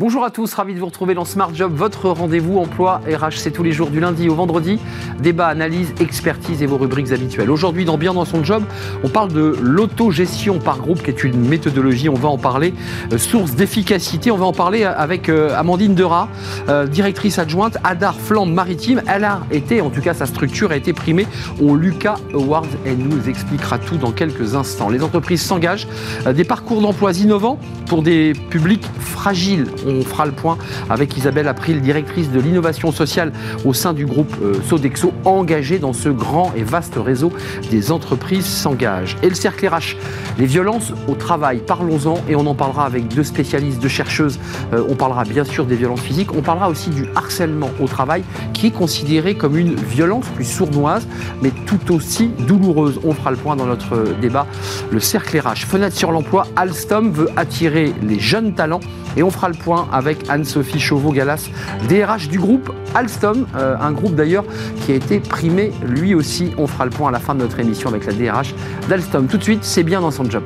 Bonjour à tous, ravi de vous retrouver dans Smart Job, votre rendez-vous emploi RH. C'est tous les jours du lundi au vendredi. Débat, analyse, expertise et vos rubriques habituelles. Aujourd'hui, dans Bien dans son job, on parle de l'autogestion par groupe, qui est une méthodologie. On va en parler. Euh, source d'efficacité. On va en parler avec euh, Amandine Dera, euh, directrice adjointe Adar Flandre Maritime. Elle a été, en tout cas, sa structure a été primée au Lucas Awards. Elle nous expliquera tout dans quelques instants. Les entreprises s'engagent. des parcours d'emploi innovants pour des publics fragiles fera le point avec Isabelle April, directrice de l'innovation sociale au sein du groupe euh, Sodexo, engagée dans ce grand et vaste réseau des entreprises s'engagent. Et le cercle RH, les violences au travail, parlons-en et on en parlera avec deux spécialistes, deux chercheuses. Euh, on parlera bien sûr des violences physiques, on parlera aussi du harcèlement au travail qui est considéré comme une violence plus sournoise mais tout aussi douloureuse. On fera le point dans notre débat. Le cercle RH, fenêtre sur l'emploi, Alstom veut attirer les jeunes talents et on fera le point avec Anne-Sophie Chauveau-Galas, DRH du groupe Alstom, euh, un groupe d'ailleurs qui a été primé lui aussi. On fera le point à la fin de notre émission avec la DRH d'Alstom. Tout de suite, c'est bien dans son job.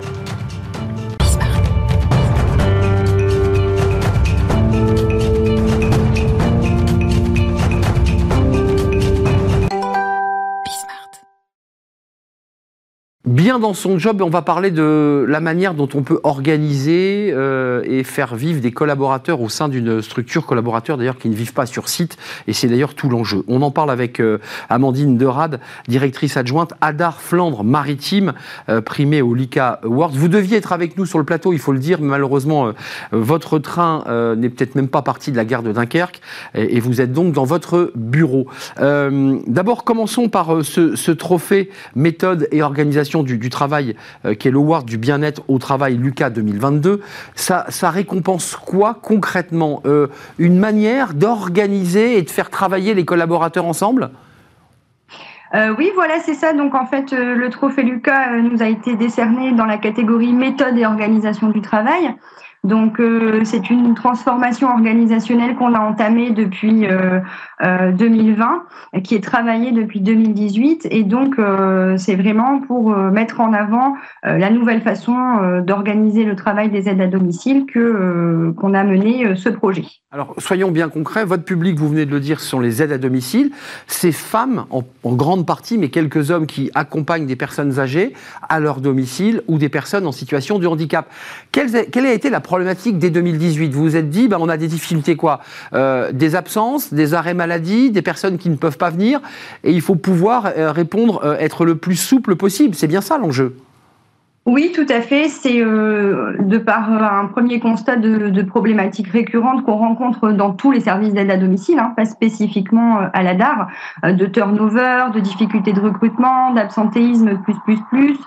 Dans son job, on va parler de la manière dont on peut organiser euh, et faire vivre des collaborateurs au sein d'une structure collaborateurs d'ailleurs qui ne vivent pas sur site et c'est d'ailleurs tout l'enjeu. On en parle avec euh, Amandine Derade, directrice adjointe Adar Flandre Maritime, euh, primée au LICA Awards. Vous deviez être avec nous sur le plateau, il faut le dire, mais malheureusement votre train n'est peut-être même pas parti de la gare de Dunkerque et, vous êtes donc dans votre bureau. D'abord commençons par ce, ce trophée méthode et organisation du du, travail, euh, qui est l'Award du bien-être au travail Lucas 2022, ça, récompense quoi concrètement euh, Une manière d'organiser et de faire travailler les collaborateurs ensemble? Euh, oui, voilà, c'est ça. Donc en fait, le trophée Lucas nous a été décerné dans la catégorie méthode et organisation du travail. Donc euh, c'est une transformation organisationnelle qu'on a entamée depuis euh, 2020, euh, qui est travaillée depuis 2018, et donc euh, c'est vraiment pour mettre en avant la nouvelle façon d'organiser le travail des aides à domicile que qu'on a mené ce projet. Alors soyons bien concrets. Votre public, vous venez de le dire, ce sont les aides à domicile. Ces femmes, en, en grande partie, mais quelques hommes qui accompagnent des personnes âgées à leur domicile ou des personnes en situation de handicap. Quelle, quelle a été la problématique dès 2018 Vous vous êtes dit, ben, on a des difficultés quoi euh, Des absences, des arrêts maladie, des personnes qui ne peuvent pas venir, et il faut pouvoir euh, répondre, euh, être le plus souple possible. C'est bien ça l'enjeu. Oui, tout à fait. C'est de par un premier constat de, problématiques récurrentes qu'on rencontre dans tous les services d'aide à domicile, hein, pas spécifiquement à la DAR, de turnover, de difficultés de recrutement, d'absentéisme plus plus plus,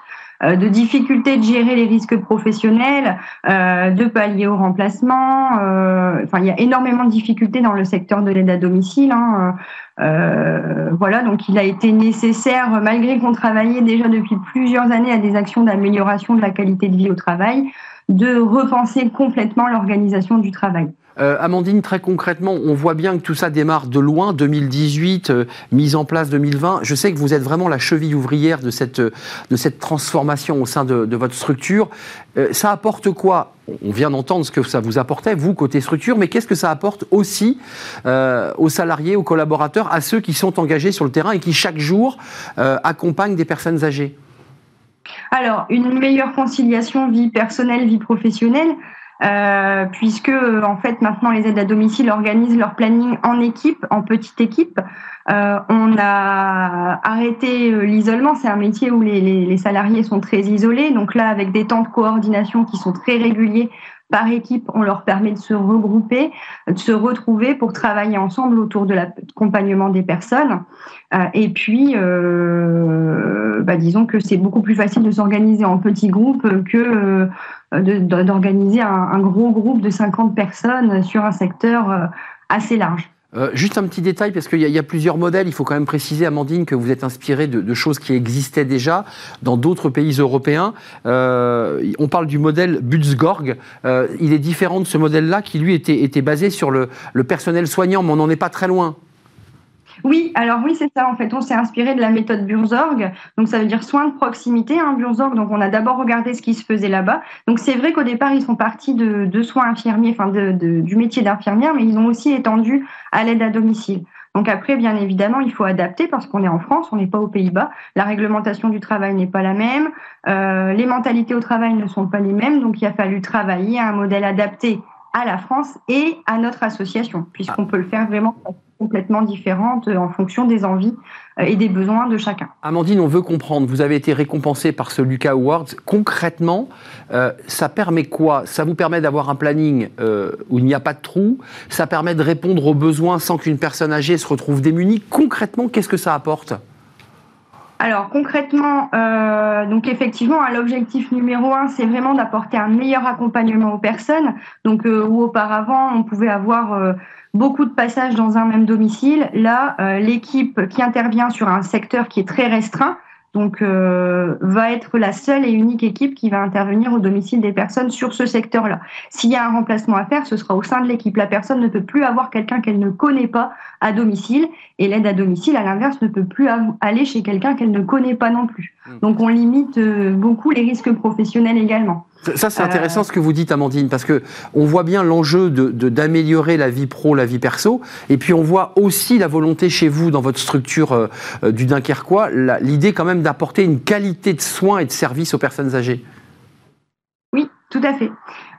de difficultés de gérer les risques professionnels, euh, de pallier au remplacement. Euh, enfin, il y a énormément de difficultés dans le secteur de l'aide à domicile. Hein. voilà, donc il a été nécessaire, malgré qu'on travaillait déjà depuis plusieurs années à des actions d'amélioration de la qualité de vie au travail, de repenser complètement l'organisation du travail. Euh, Amandine, très concrètement, on voit bien que tout ça démarre de loin, 2018, euh, mise en place 2020. Je sais que vous êtes vraiment la cheville ouvrière de cette, de cette transformation au sein de, votre structure. Euh, ça apporte quoi? On vient d'entendre ce que ça vous apportait, vous, côté structure, mais qu'est-ce que ça apporte aussi aux salariés, aux collaborateurs, à ceux qui sont engagés sur le terrain et qui, chaque jour, accompagnent des personnes âgées? Alors, une meilleure conciliation vie personnelle, vie professionnelle, euh, puisque en fait maintenant les aides à domicile organisent leur planning en équipe, en petite équipe. Euh, on a arrêté euh, l'isolement, c'est un métier où les, les, les, salariés sont très isolés, donc là avec des temps de coordination qui sont très réguliers par équipe, on leur permet de se regrouper, de se retrouver pour travailler ensemble autour de l'accompagnement des personnes. Euh, et puis, euh, bah, disons que c'est beaucoup plus facile de s'organiser en petits groupes que d'organiser un, gros groupe de 50 personnes sur un secteur euh, assez large. Euh, juste un petit détail, parce qu'il y, a plusieurs modèles. Il faut quand même préciser, Amandine, que vous êtes inspiré de, choses qui existaient déjà dans d'autres pays européens. Euh, on parle du modèle Butzgorg. Euh, il est différent de ce modèle-là qui, lui, était, était basé sur le personnel soignant, mais on n'en est pas très loin. Oui, alors oui, c'est ça. En fait, on s'est inspiré de la méthode Burzorg. Donc, ça veut dire soins de proximité, hein, Burzorg. Donc, on a d'abord regardé ce qui se faisait là-bas. Donc, c'est vrai qu'au départ, ils sont partis de, soins infirmiers, enfin, du métier d'infirmière, mais ils ont aussi étendu à l'aide à domicile. Donc après, bien évidemment, il faut adapter parce qu'on est en France, on n'est pas aux Pays-Bas. La réglementation du travail n'est pas la même. Euh, les mentalités au travail ne sont pas les mêmes. Donc il a fallu travailler à un modèle adapté à la France et à notre association, puisqu'on peut le faire vraiment complètement différente euh, en fonction des envies euh, et des besoins de chacun. Amandine, on veut comprendre, vous avez été récompensée par ce Lucas Awards. Concrètement, euh, ça permet quoi? Ça vous permet d'avoir un planning où il n'y a pas de trou, ça permet de répondre aux besoins sans qu'une personne âgée se retrouve démunie? Concrètement, qu'est-ce que ça apporte? Alors concrètement, donc effectivement, hein, l'objectif numéro un, c'est vraiment d'apporter un meilleur accompagnement aux personnes. Donc où auparavant, on pouvait avoir beaucoup de passages dans un même domicile. Là, euh, l'équipe qui intervient sur un secteur qui est très restreint, donc euh, va être la seule et unique équipe qui va intervenir au domicile des personnes sur ce secteur-là. S'il y a un remplacement à faire, ce sera au sein de l'équipe. La personne ne peut plus avoir quelqu'un qu'elle ne connaît pas à domicile, et l'aide à domicile, à l'inverse, ne peut plus aller chez quelqu'un qu'elle ne connaît pas non plus. Hmm. Donc on limite euh, beaucoup les risques professionnels également. Ça, c'est intéressant ce que vous dites, Amandine, parce que on voit bien l'enjeu de, d'améliorer la vie pro, la vie perso, et puis on voit aussi la volonté chez vous, dans votre structure euh, euh, du Dunkerquois, l'idée quand même d'apporter une qualité de soins et de services aux personnes âgées. Oui, tout à fait.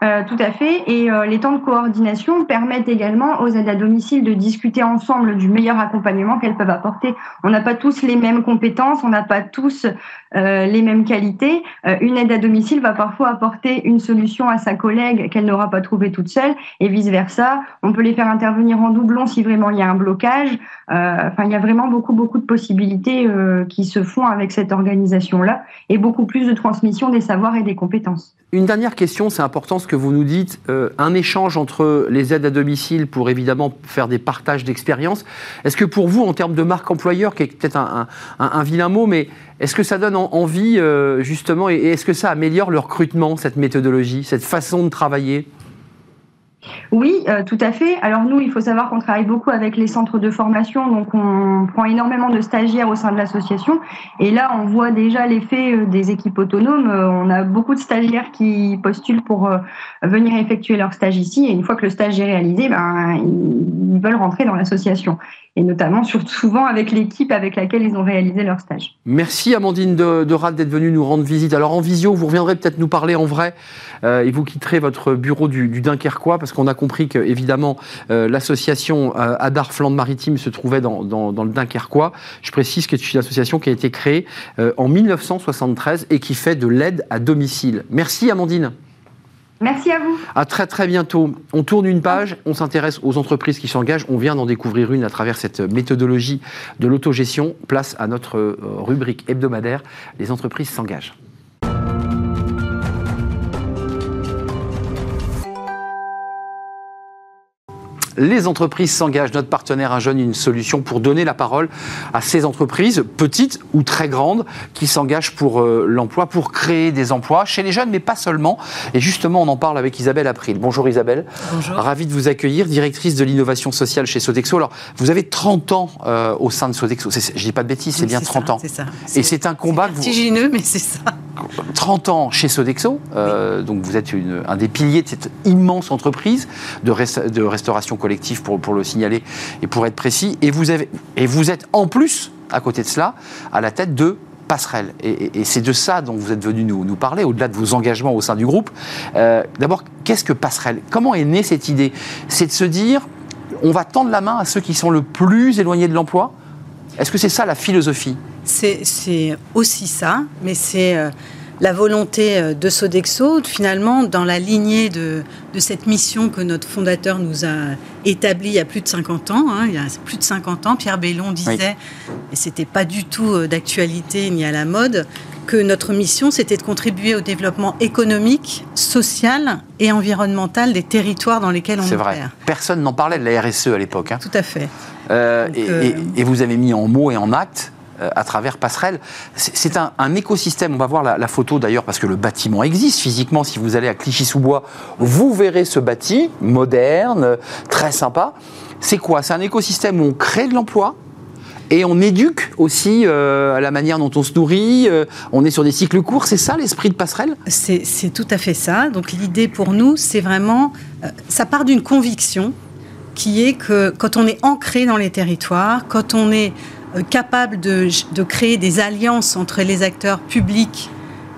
Euh, tout à fait. Et euh, les temps de coordination permettent également aux aides à domicile de discuter ensemble du meilleur accompagnement qu'elles peuvent apporter. On n'a pas tous les mêmes compétences, on n'a pas tous euh, les mêmes qualités. une aide à domicile va parfois apporter une solution à sa collègue qu'elle n'aura pas trouvée toute seule et vice-versa. On peut les faire intervenir en doublon si vraiment il y a un blocage. Enfin, il y a vraiment beaucoup, beaucoup de possibilités qui se font avec cette organisation-là et beaucoup plus de transmission des savoirs et des compétences. Une dernière question, c'est important que vous nous dites, euh, un échange entre les aides à domicile pour évidemment faire des partages d'expériences. Est-ce que pour vous, en termes de marque employeur, qui est peut-être un, vilain mot, mais est-ce que ça donne envie euh, justement, et est-ce que ça améliore le recrutement, cette méthodologie, cette façon de travailler? Oui, euh, tout à fait. Alors nous, il faut savoir qu'on travaille beaucoup avec les centres de formation, donc on prend énormément de stagiaires au sein de l'association. Et là, on voit déjà l'effet euh, des équipes autonomes. Euh, on a beaucoup de stagiaires qui postulent pour venir effectuer leur stage ici. Et une fois que le stage est réalisé, ben, ils veulent rentrer dans l'association et notamment souvent avec l'équipe avec laquelle ils ont réalisé leur stage. Merci Amandine de, de d'être venue nous rendre visite. Alors en visio, vous reviendrez peut-être nous parler en vrai euh, et vous quitterez votre bureau du, Dunkerquois parce qu'on a compris que évidemment euh, l'association euh, Adar Flandre Maritime se trouvait dans, dans, le Dunkerquois. Je précise que c'est une association qui a été créée en 1973 et qui fait de l'aide à domicile. Merci Amandine. Merci à vous. À très très bientôt. On tourne une page, on s'intéresse aux entreprises qui s'engagent. On vient d'en découvrir une à travers cette méthodologie de l'autogestion. Place à notre euh, rubrique hebdomadaire Les entreprises s'engagent. Les entreprises s'engagent. Notre partenaire Un Jeune, une solution pour donner la parole à ces entreprises, petites ou très grandes, qui s'engagent pour euh, l'emploi, pour créer des emplois chez les jeunes, mais pas seulement. Et justement, on en parle avec Isabelle April. Bonjour Isabelle. Bonjour. Ravi de vous accueillir, directrice de l'innovation sociale chez Sodexo. Alors, vous avez 30 ans euh, au sein de Sodexo. Je dis pas de bêtises, c'est bien 30 ans. C'est ça. Et c'est un combat que vous... mais c'est ça. 30 ans chez Sodexo, euh, donc vous êtes un des piliers de cette immense entreprise de, de restauration collective, pour, pour, le signaler et pour être précis, et vous, avez, et vous êtes en plus, à côté de cela, à la tête de Passerelle. Et, c'est de ça dont vous êtes venu nous, nous parler, au-delà de vos engagements au sein du groupe. Euh, d'abord, qu'est-ce que Passerelle? Comment est née cette idée? C'est de se dire, on va tendre la main à ceux qui sont le plus éloignés de l'emploi? Est-ce que c'est ça la philosophie? C'est aussi ça, mais c'est euh, la volonté euh, de Sodexo, finalement, dans la lignée de, cette mission que notre fondateur nous a établie il y a plus de 50 ans. Hein, il y a plus de 50 ans, Pierre Bellon disait, et c'était pas du tout euh, d'actualité ni à la mode, que notre mission, c'était de contribuer au développement économique, social et environnemental des territoires dans lesquels on C'est vrai. Personne n'en parlait de la RSE à l'époque. Hein. Tout à fait. et, vous avez mis en mots et en actes à travers Passerelle. C'est un, écosystème. On va voir la, photo d'ailleurs parce que le bâtiment existe physiquement. Si vous allez à Clichy-sous-Bois, vous verrez ce bâti moderne, très sympa. C'est quoi? C'est un écosystème où on crée de l'emploi Et on éduque aussi euh, à la manière dont on se nourrit. euh, on est sur des cycles courts. C'est ça l'esprit de passerelle? C'est tout à fait ça. Donc l'idée pour nous, c'est vraiment, euh, ça part d'une conviction qui est que quand on est ancré dans les territoires, quand on est euh, capable de, de créer des alliances entre les acteurs publics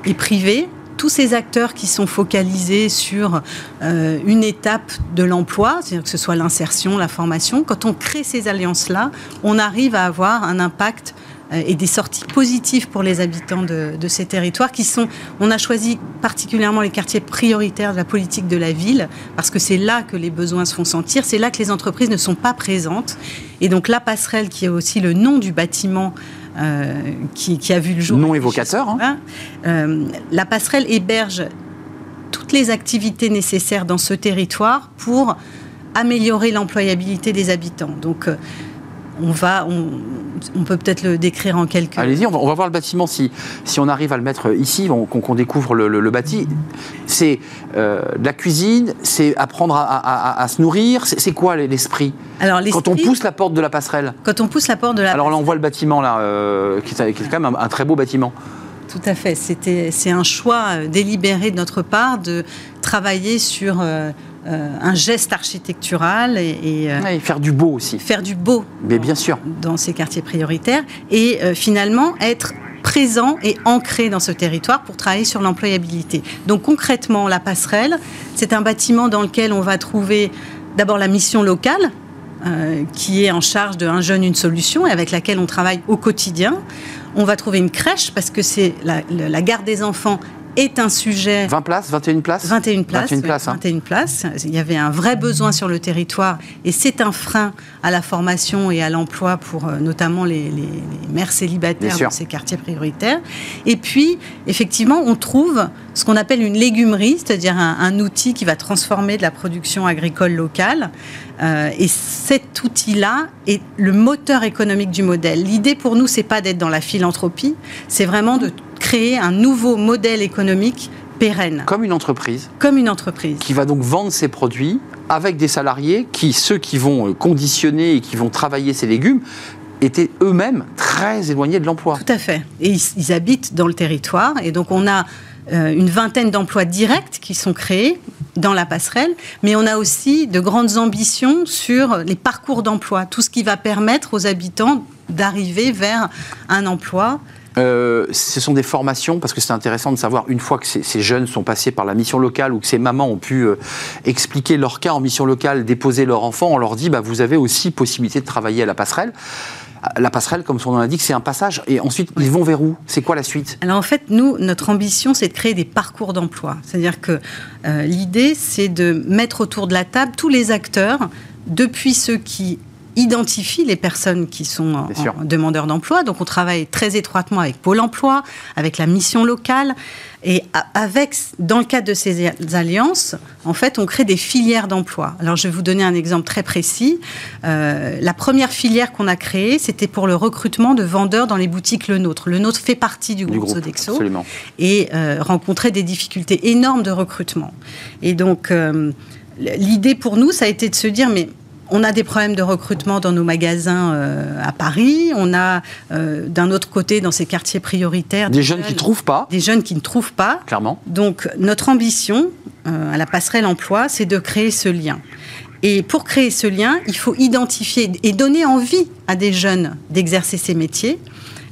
et privés, tous ces acteurs qui sont focalisés sur euh, une étape de l'emploi, c'est-à-dire que ce soit l'insertion, la formation, quand on crée ces alliances-là, on arrive à avoir un impact euh, et des sorties positives pour les habitants de, de ces territoires qui sont, on a choisi particulièrement les quartiers prioritaires de la politique de la ville parce que c'est là que les besoins se font sentir, c'est là que les entreprises ne sont pas présentes et donc la passerelle qui est aussi le nom du bâtiment euh, qui, qui a vu le jour. Non évocateur, hein. Voilà. Euh, la passerelle héberge toutes les activités nécessaires dans ce territoire pour améliorer l'employabilité des habitants. Donc, euh, on va, on, on peut peut-être le décrire en quelques. Allez-y, on va, on va voir le bâtiment si, si on arrive à le mettre ici, on- qu'on découvre le, le- le bâti. C'est euh, de la cuisine, c'est apprendre à, à- à- à se nourrir. C'est quoi l'esprit? Alors, Quand on pousse la porte de la passerelle quand on pousse la porte de la Alors là, on voit le bâtiment là, euh, qui, est, qui est quand même un, un très beau bâtiment. Tout à fait. C'était, c'est un choix euh, délibéré de notre part de travailler sur euh, un geste architectural et, et, euh, Ouais, et faire du beau aussi. faire du beau Mais bien sûr. dans ces quartiers prioritaires et euh, finalement être présent et ancré dans ce territoire pour travailler sur l'employabilité. Donc concrètement, la passerelle, c'est un bâtiment dans lequel on va trouver d'abord la mission locale, euh, qui est en charge de Un jeune, une solution, et avec laquelle on travaille au quotidien. On va trouver une crèche, parce que c'est la- la garde des enfants est un sujet 20 places, 21 places 21 places. 21 oui, places, hein. 21 places. Il y avait un vrai besoin sur le territoire et c'est un frein à la formation et à l'emploi pour euh, notamment les, les- les mères célibataires dans ces quartiers prioritaires. Et puis, effectivement, on trouve ce qu'on appelle une légumerie, c'est-à-dire un, un outil qui va transformer de la production agricole locale. Euh, et cet outil-là est le moteur économique du modèle. L'idée pour nous, c'est pas d'être dans la philanthropie, c'est vraiment de créer un nouveau modèle économique pérenne Comme une entreprise comme une entreprise. qui va donc vendre ses produits avec des salariés qui, ceux qui vont euh, conditionner et qui vont travailler ces légumes, étaient eux-mêmes très éloignés de l'emploi. Tout à fait. Et ils, ils habitent dans le territoire. Et donc, on a euh, une vingtaine d'emplois directs qui sont créés dans la passerelle, mais on a aussi de grandes ambitions sur les parcours d'emploi, tout ce qui va permettre aux habitants d'arriver vers un emploi. Euh, ce sont des formations, parce que c'est intéressant de savoir, une fois que ces, jeunes sont passés par la mission locale ou que ces mamans ont pu euh, expliquer leur cas en mission locale, déposer leur enfant, on leur dit, bah, vous avez aussi possibilité de travailler à la passerelle. La passerelle, comme son nom l'indique, c'est un passage. Et ensuite, ils vont vers où? C'est quoi la suite? Alors en fait, nous, notre ambition, c'est de créer des parcours d'emploi. C'est-à-dire que euh, l'idée, c'est de mettre autour de la table tous les acteurs, depuis ceux qui identifient les personnes qui sont en- en demandeurs d'emploi. Donc on travaille très étroitement avec Pôle Emploi, avec la mission locale, et avec, dans le cadre de ces alliances, en fait, on crée des filières d'emploi. Alors je vais vous donner un exemple très précis. Euh, la première filière qu'on a créée, c'était pour le recrutement de vendeurs dans les boutiques Le Nôtre. Le Nôtre fait partie du groupe Sodexo Absolument. et euh, rencontrait des difficultés énormes de recrutement. Et donc, euh, l'idée pour nous, ça a été de se dire, mais on a des problèmes de recrutement dans nos magasins euh, à Paris, on a euh, d'un autre côté, dans ces quartiers prioritaires, Des jeunes qui ne trouvent pas, des jeunes qui ne trouvent pas. clairement. Donc, notre ambition euh, à la passerelle emploi, c'est de créer ce lien. Et pour créer ce lien, il faut identifier et donner envie à des jeunes d'exercer ces métiers,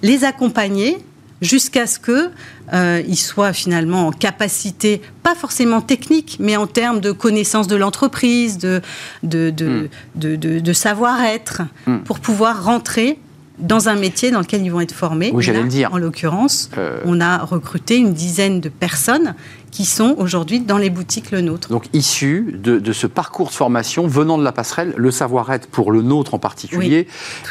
les accompagner jusqu'à ce que euh, ils soient finalement en capacité, pas forcément technique, mais en termes de connaissance de l'entreprise, de, de, de, Hmm. de, savoir-être, Hmm. pour pouvoir rentrer dans un métier dans lequel ils vont être formés. Oui, j'allais le dire. En l'occurrence, Euh, on a recruté une dizaine de personnes qui sont aujourd'hui dans les boutiques Le Nôtre. Donc issu de, de ce parcours de formation venant de la passerelle, le savoir-être pour le nôtre en particulier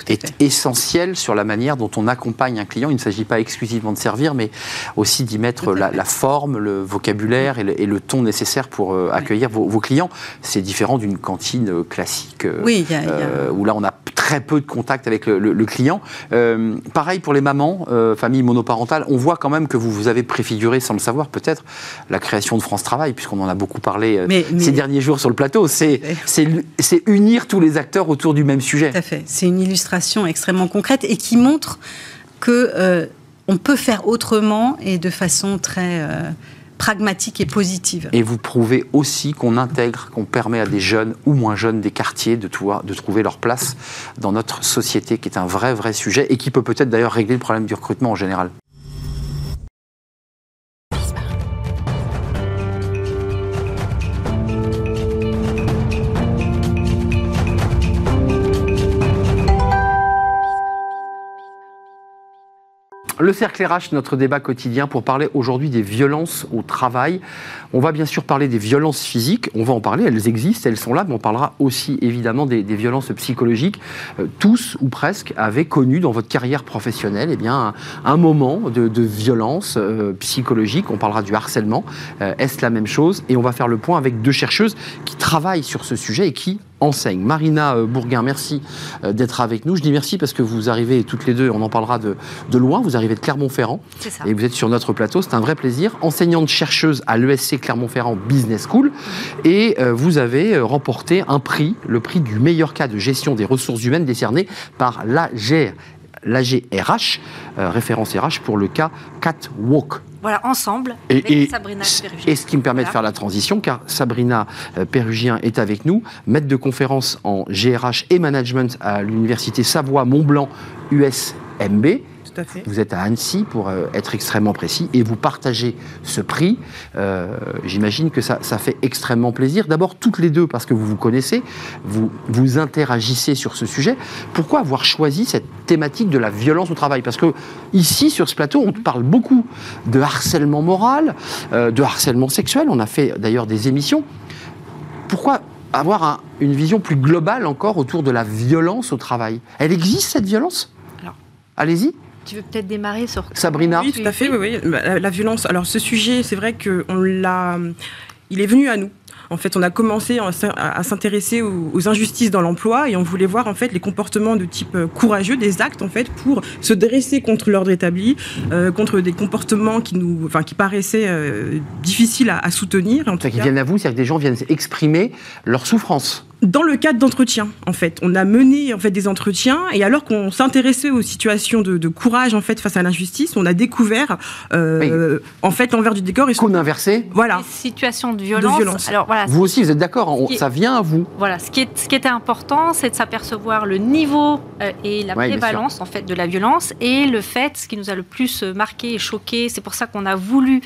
est essentiel sur la manière dont on accompagne un client. Il ne s'agit pas exclusivement de servir, mais aussi d'y mettre la, forme, le vocabulaire et le, et le ton nécessaire pour euh, accueillir vos, vos clients. C'est différent d'une cantine euh, classique. euh, Oui, il y a- il y a- euh, où là on a très peu de contact avec le, le- le client. Euh, pareil pour les mamans, euh, familles monoparentales, on voit quand même que vous vous avez préfiguré, sans le savoir peut-être, la création de France Travail, puisqu'on en a beaucoup parlé euh, ces derniers jours sur le plateau. C'est unir tous les acteurs autour du même sujet. Tout à fait. C'est une illustration extrêmement concrète et qui montre que euh, on peut faire autrement et de façon très pragmatique et positive. Et vous prouvez aussi qu'on intègre, qu'on permet à des jeunes ou moins jeunes des quartiers de, trouver leur place dans notre société, qui est un vrai, vrai sujet et qui peut peut-être d'ailleurs régler le problème du recrutement en général. Le cercle RH, notre débat quotidien pour parler aujourd'hui des violences au travail. On va bien sûr parler des violences physiques, on va en parler, elles existent, elles sont là, mais on parlera aussi évidemment des, violences psychologiques. Euh, tous ou presque avaient connu dans votre carrière professionnelle eh bien, un, moment de, violence euh, psychologique, on parlera du harcèlement. Euh, est-ce la même chose? Et on va faire le point avec deux chercheuses qui travaillent sur ce sujet et qui enseigne. Marina euh, Bourguin, merci euh, d'être avec nous. Je dis merci parce que vous arrivez toutes les deux, on en parlera de, loin, vous arrivez de Clermont-Ferrand et vous êtes sur notre plateau, c'est un vrai plaisir. Enseignante chercheuse à l'ESC Clermont-Ferrand Business School et euh, vous avez remporté un prix, le prix du meilleur cas de gestion des ressources humaines décerné par l'AGR l'AGRH, référence RH pour le cas Catwalk. Voilà, ensemble, et, avec Sabrina Perugien. Et ce qui me permet de faire la transition, car Sabrina euh, Perugien est avec nous, maître de conférence en GRH et management à l'université Savoie-Mont-Blanc USMB. Vous êtes à Annecy pour euh, être extrêmement précis et vous partagez ce prix. Euh, j'imagine que ça, ça, fait extrêmement plaisir. D'abord, toutes les deux, parce que vous vous connaissez, vous, vous interagissez sur ce sujet. Pourquoi avoir choisi cette thématique de la violence au travail? Parce que ici, sur ce plateau, on parle beaucoup de harcèlement moral, euh, de harcèlement sexuel. On a fait d'ailleurs des émissions. Pourquoi avoir une vision plus globale encore autour de la violence au travail? Elle existe cette violence? Allez-y. Tu veux peut-être démarrer sur Sabrina Oui, tout à fait. Oui, La, violence. Alors, ce sujet, c'est vrai qu'on l'a. Il est venu à nous. En fait, on a commencé à s'intéresser aux injustices dans l'emploi et on voulait voir en fait les comportements de type euh, courageux, des actes en fait pour se dresser contre l'ordre établi, euh, contre des comportements qui nous, enfin, qui paraissaient euh, difficiles à, soutenir. En tout qui viennent à vous, c'est-à-dire que des gens viennent exprimer leur souffrance dans le cadre d'entretien, en fait, on a mené en fait des entretiens et alors qu'on s'intéressait aux situations de, courage en fait face à l'injustice, on a découvert euh, en fait l'envers du décor. Et Cône inversé. Voilà. situations de violence. Alors voilà. Vous aussi, vous êtes d'accord Ça vient à vous. Voilà. Ce qui, est, ce qui était important, c'est de s'apercevoir le niveau euh, et la prévalence en fait de la violence et le fait, ce qui nous a le plus marqué et choqué, c'est pour ça qu'on a voulu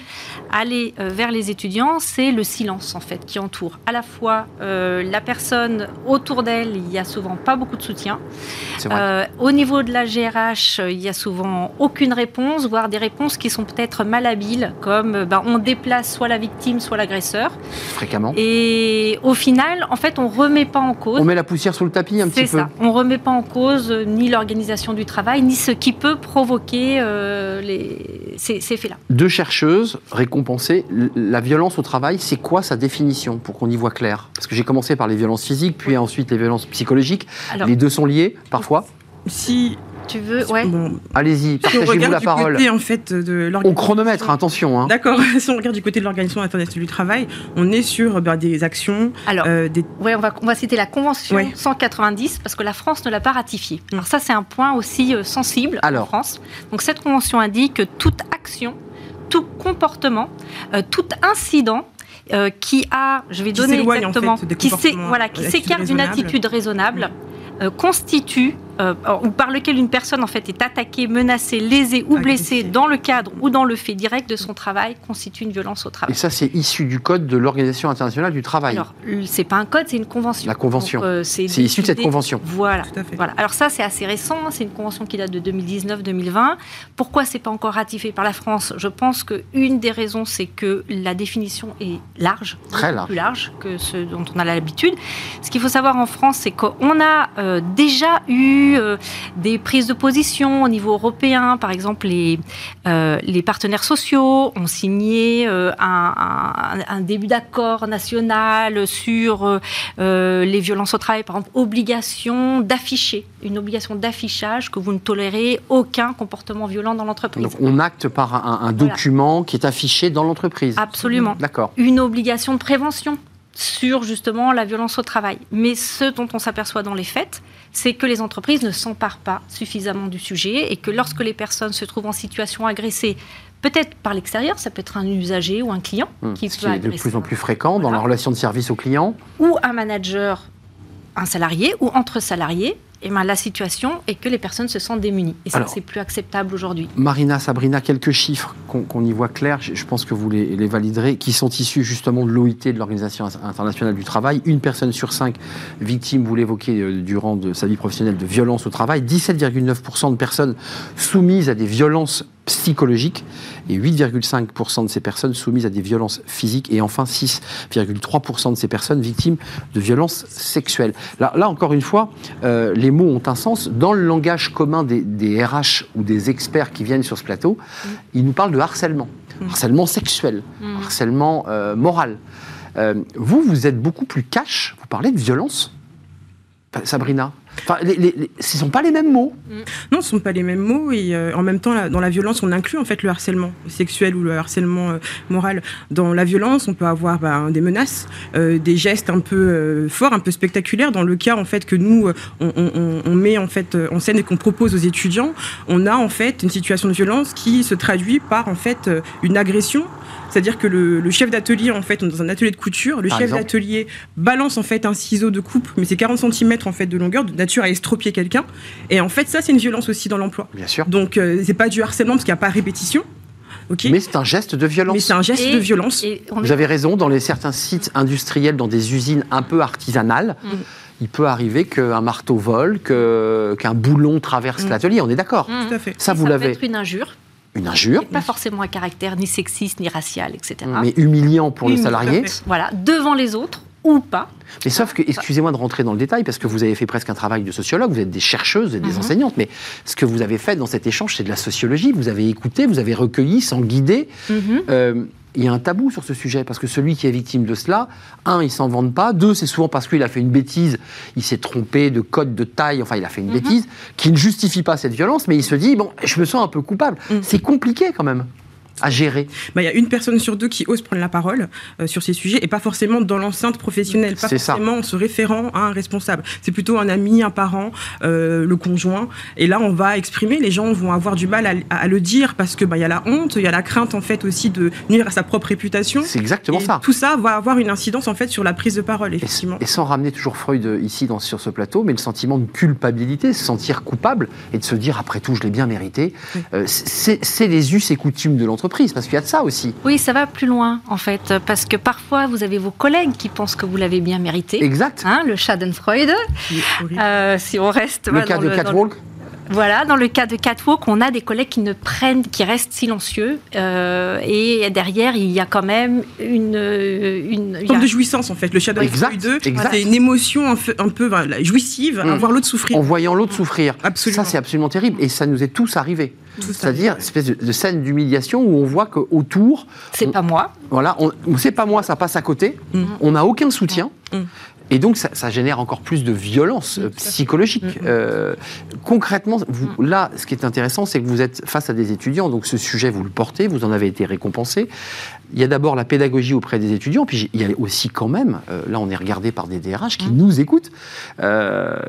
aller euh, vers les étudiants, c'est le silence en fait qui entoure à la fois la personne autour d'elle, il y a souvent pas beaucoup de soutien. Euh, au niveau de la GRH, il y a souvent aucune réponse, voire des réponses qui sont peut-être malhabiles, comme ben, on déplace soit la victime, soit l'agresseur. Fréquemment. Et au final, en fait, on remet pas en cause. On met la poussière sous le tapis un petit peu. C'est ça. On remet pas en cause ni l'organisation du travail, ni ce qui peut provoquer euh, les... ces, ces faits-là. Deux chercheuses récompensées. La violence au travail, c'est quoi sa définition pour qu'on y voit clair? Parce que j'ai commencé par les violences physique, puis ensuite les violences psychologiques. les deux sont liés, parfois Si tu veux, ouais. Allez-y, partagez-vous la parole. Côté, en fait, de Au chronomètre, attention. Hein. D'accord. si on regarde du côté de l'Organisation internationale du travail, on est sur bah, des actions. Alors, euh, des... ouais, on va, on va citer la Convention 190 parce que la France ne l'a pas ratifiée. Mm. Alors ça, c'est un point aussi euh, sensible en France. Donc cette convention indique que toute action, tout comportement, euh, tout incident euh, qui a, je vais donner exactement, qui s'écarte d'une attitude raisonnable, euh, constitue euh, ou par lequel une personne en fait est attaquée, menacée, lésée ou blessée dans le cadre ou dans le fait direct de son travail constitue une violence au travail. Et ça, c'est issu du code de l'Organisation internationale du travail. Alors, c'est pas un code, c'est une convention. La convention. Euh, c'est issu de cette convention. Voilà. Voilà. Alors ça, c'est assez récent. Hein. C'est une convention qui date de 2019-2020. Pourquoi c'est pas encore ratifié par la France? Je pense que une des raisons, c'est que la définition est large, très large, plus large que ce dont on a l'habitude. Ce qu'il faut savoir en France, c'est qu'on a euh, déjà eu eu des prises de position au niveau européen. Par exemple, les, les partenaires sociaux ont signé un, un, début d'accord national sur les violences au travail, par exemple, obligation d'afficher, une obligation d'affichage que vous ne tolérez aucun comportement violent dans l'entreprise. Donc on acte par un, document qui est affiché dans l'entreprise. Absolument. D'accord. Une obligation de prévention sur justement la violence au travail. Mais ce dont on s'aperçoit dans les faits, c'est que les entreprises ne s'emparent pas suffisamment du sujet et que lorsque les personnes se trouvent en situation agressée, peut-être par l'extérieur, ça peut être un usager ou un client hum, qui peut est de plus en plus fréquent dans la relation de service au client. Ou un manager, un salarié ou entre salariés eh ben, la situation est que les personnes se sentent démunies. Et ça, c'est plus acceptable aujourd'hui. Marina, Sabrina, quelques chiffres qu'on y voit clairs, je pense que vous les, les, validerez, qui sont issus justement de l'OIT, de l'Organisation internationale du travail. Une personne sur cinq victime, vous l'évoquez, euh, durant de sa vie professionnelle de violence au travail. 17,9% de personnes soumises à des violences psychologiques et 8,5% de ces personnes soumises à des violences physiques et enfin 6,3% de ces personnes victimes de violences sexuelles. Là, là encore une fois, euh, les mots ont un sens. Dans le langage commun des, RH ou des experts qui viennent sur ce plateau, ils nous parlent de harcèlement, mm. harcèlement sexuel, mm. harcèlement euh, moral. Euh, vous, vous êtes beaucoup plus cash, vous parlez de violence. Sabrina Ce ne sont pas les mêmes mots. Non, ce ne sont pas les mêmes mots. Et euh, en même temps, dans la violence, on inclut en fait le harcèlement sexuel ou le harcèlement euh, moral. Dans la violence, on peut avoir ben, des menaces, euh, des gestes un peu forts, un peu spectaculaires. Dans le cas en fait que nous on, on met en fait en scène et qu'on propose aux étudiants, on a en fait une situation de violence qui se traduit par en fait une agression c'est-à-dire que le, chef d'atelier, en fait, dans un atelier de couture, le chef d'atelier balance en fait un ciseau de coupe, mais c'est 40 cm en fait de longueur, de nature à estropier quelqu'un. Et en fait, ça, c'est une violence aussi dans l'emploi. Bien sûr. Donc, euh, c'est pas du harcèlement parce qu'il n'y a pas répétition. Mais c'est un geste de violence. Mais c'est un geste de violence. Vous avez raison, dans les, certains sites industriels, dans des usines un peu artisanales, mm. il peut arriver qu'un marteau vole, qu'un boulon traverse mm. l'atelier. On est d'accord mm. Tout à fait. Ça, vous l'avez. Ça peut être une injure une injure. Pas forcément un caractère ni sexiste ni racial, etc. Mais humiliant pour le salarié. Voilà, devant les autres ou pas. Mais sauf que, excusez-moi de rentrer dans le détail, parce que vous avez fait presque un travail de sociologue, vous êtes des chercheuses et des mhm. enseignantes, mais ce que vous avez fait dans cet échange, c'est de la sociologie. Vous avez écouté, vous avez recueilli sans guider. Mhm. Euh, il y a un tabou sur ce sujet, parce que celui qui est victime de cela, un, il s'en vante pas, deux, c'est souvent parce qu'il a fait une bêtise, il s'est trompé de code de taille, enfin il a fait une mhm. bêtise, qui ne justifie pas cette violence, mais il se dit, bon, je me sens un peu coupable. C'est compliqué quand même à gérer bah, Il y a une personne sur deux qui ose prendre la parole euh, sur ces sujets et pas forcément dans l'enceinte professionnelle, pas forcément en se référant à un responsable. C'est plutôt un ami, un parent, euh, le conjoint. Et là, on va exprimer. Les gens vont avoir du mal à, le dire parce que bah, il y a la honte, il y a la crainte en fait aussi de nuire à sa propre réputation. C'est exactement ça. Tout ça va avoir une incidence en fait sur la prise de parole, effectivement. Et, sans ramener toujours Freud euh, ici dans, sur ce plateau, mais le sentiment de culpabilité, se sentir coupable et de se dire après tout, je l'ai bien mérité. c'est les us et coutumes de l'entreprise parce qu'il y a de ça aussi. Oui, ça va plus loin en fait, parce que parfois vous avez vos collègues qui pensent que vous l'avez bien mérité. Exact. Hein, le Schadenfreude. Euh, si on reste. Le cas de Catwalk. Voilà, dans le cas de Catwalk, on a des collègues qui ne prennent, qui restent silencieux, euh, et derrière il y a quand même une, une forme de jouissance en fait. Le shadow c'est une émotion un peu, un peu jouissive, mm. voir l'autre souffrir. En voyant l'autre souffrir. Absolument. Ça c'est absolument terrible, et ça nous est tous arrivé. C'est-à-dire une espèce de, scène d'humiliation où on voit qu'autour. C'est pas moi. Voilà, c'est pas moi, ça passe à côté. Mm. On n'a aucun soutien. Mm. Et donc, ça, génère encore plus de violence euh, psychologique. Mm-hmm. Euh, concrètement, vous, mm. là, ce qui est intéressant, c'est que vous êtes face à des étudiants, donc ce sujet, vous le portez, vous en avez été récompensé. Il y a d'abord la pédagogie auprès des étudiants, puis il y a aussi quand même, euh, là on est regardé par des DRH qui mm. nous écoutent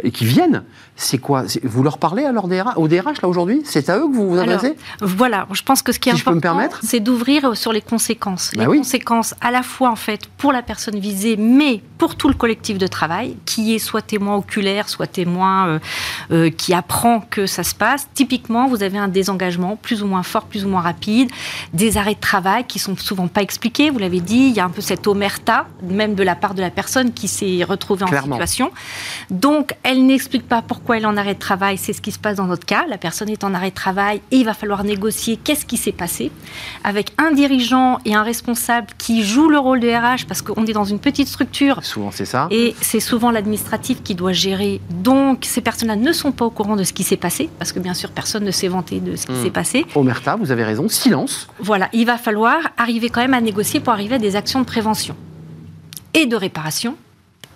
et qui viennent. C'est quoi? Vous leur parlez à leur DRH, au DRH là aujourd'hui? C'est à eux que vous vous adressez? Voilà, je pense que ce qui est important, c'est d'ouvrir sur les conséquences. Bah les conséquences à la fois en fait pour la personne visée, mais pour tout le collectif de travail, qui est soit témoin oculaire, soit témoin euh, euh, qui apprend que ça se passe. Typiquement, vous avez un désengagement plus ou moins fort, plus ou moins rapide, des arrêts de travail qui sont souvent pas expliqués. Vous l'avez dit, il y a un peu cette omerta, même de la part de la personne qui s'est retrouvée en situation. Donc, elle n'explique pas pourquoi elle est en arrêt de travail. C'est ce qui se passe dans notre cas. La personne est en arrêt de travail et il va falloir négocier qu'est-ce qui s'est passé avec un dirigeant et un responsable qui joue le rôle de RH parce qu'on est dans une petite structure. souvent c'est ça. Et c'est souvent l'administratif qui doit gérer. Donc ces personnes-là ne sont pas au courant de ce qui s'est passé, parce que bien sûr personne ne s'est vanté de ce qui hmm. s'est passé. Omerta, vous avez raison, silence. Voilà, il va falloir arriver quand à négocier pour arriver à des actions de prévention et de réparation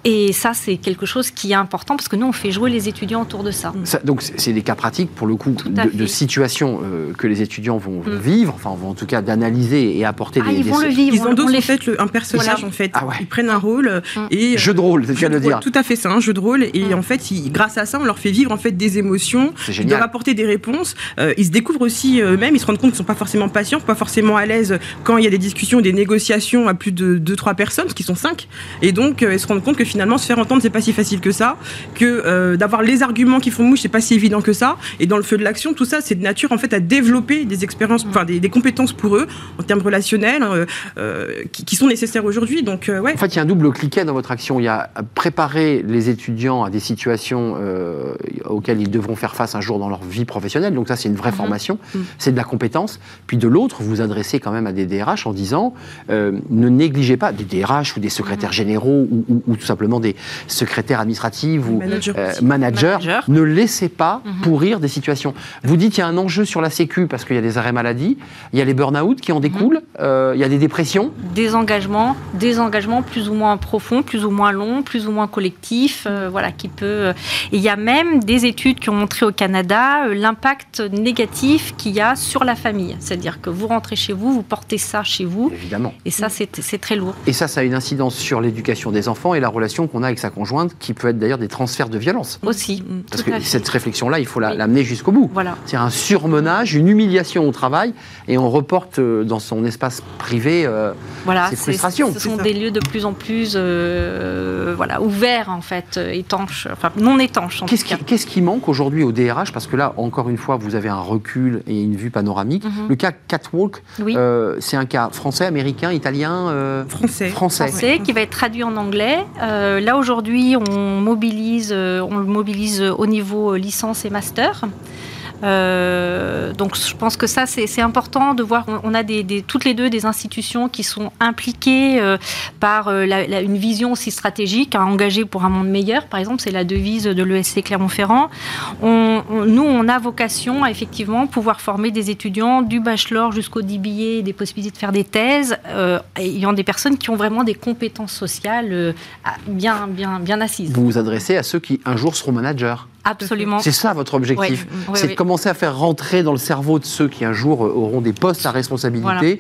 et ça, c'est quelque chose qui est important parce que nous, on fait jouer les étudiants autour de ça. donc, c'est des cas pratiques, pour le coup, de, situations euh, que les étudiants vont, mm. vivre, enfin, vont en tout cas d'analyser et apporter ah, des... Ils vont le vivre. Ils endossent en fait un personnage, en fait. Ah ils prennent un rôle. Mm. et Jeu de rôle, c'est le de dire. Tout à fait, c'est un jeu de rôle. Et mm. en fait, grâce à ça, on leur fait vivre en fait des émotions. Ils doivent apporter des réponses. Euh, ils se découvrent aussi eux-mêmes, ils se rendent compte qu'ils ne sont pas forcément patients, pas forcément à l'aise quand il y a des discussions, des négociations à plus de 2-3 personnes, parce qu'ils sont 5. Et donc, euh, ils se rendent compte que finalement, se faire entendre, c'est pas si facile que ça, que euh, d'avoir les arguments qui font mouche, c'est pas si évident que ça. Et dans le feu de l'action, tout ça, c'est de nature en fait à développer des expériences, enfin des, compétences pour eux en termes relationnels euh, euh, qui, sont nécessaires aujourd'hui. Donc ouais. En fait, il y a un double cliquet dans votre action. Il y a préparer les étudiants à des situations auxquelles ils devront faire face un jour dans leur vie professionnelle. Donc ça, c'est une vraie mhm. formation, mhm. c'est de la compétence. Puis de l'autre, vous adressez quand même à des DRH en disant ne négligez pas des DRH ou des secrétaires mhm. généraux ou, ou, tout simplement des secrétaires administrative ou manager, euh, ne laissez pas mhm. pourrir des situations. Vous dites qu'il y a un enjeu sur la Sécu parce qu'il y a des arrêts maladie, il y a les burn-out qui en découlent, mhm. euh, il y a des dépressions. Des engagements, des engagements plus ou moins profonds, plus ou moins longs, plus ou moins collectifs, euh, voilà, qui peut. il y a même des études qui ont montré au Canada l'impact négatif qu'il y a sur la famille. C'est-à-dire que vous rentrez chez vous, vous portez ça chez vous. Évidemment. Et ça, c'est très lourd. Et ça, ça a une incidence sur l'éducation des enfants et la relation qu'on a avec sa conjointe, qui peut être d'ailleurs des transferts de violence. Aussi. Parce que cette réflexion-là, il faut l'amener jusqu'au bout. Voilà. C'est un surmenage, une humiliation au travail, et on reporte euh, dans son espace privé euh, voilà, ses frustrations. Ce sont des lieux de plus en plus euh, voilà, ouverts, en fait, étanches, enfin non étanches. Qu'est-ce qui, qu'est-ce qui manque aujourd'hui au DRH Parce que là, encore une fois, vous avez un recul et une vue panoramique. Mhm. Le cas Catwalk, c'est un cas français, américain, italien Français. Français. Français, qui va être traduit en anglais. Là, aujourd'hui, on mobilise, euh, on mobilise au niveau euh, licence et master. Euh, donc je pense que ça c'est important de voir. On, a toutes les deux des institutions qui sont impliquées euh, par euh, une vision aussi stratégique, à engager pour un monde meilleur. Par exemple, c'est la devise de l'ESC Clermont-Ferrand. On, nous, on a vocation à effectivement pouvoir former des étudiants du bachelor jusqu'au DBA, des possibilités de faire des thèses, ayant des personnes qui ont vraiment des compétences sociales bien, bien, bien assises. Vous vous adressez à ceux qui un jour seront managers. Absolument. C'est ça votre objectif. c'est de commencer à faire rentrer dans le cerveau de ceux qui un jour euh, auront des postes à responsabilité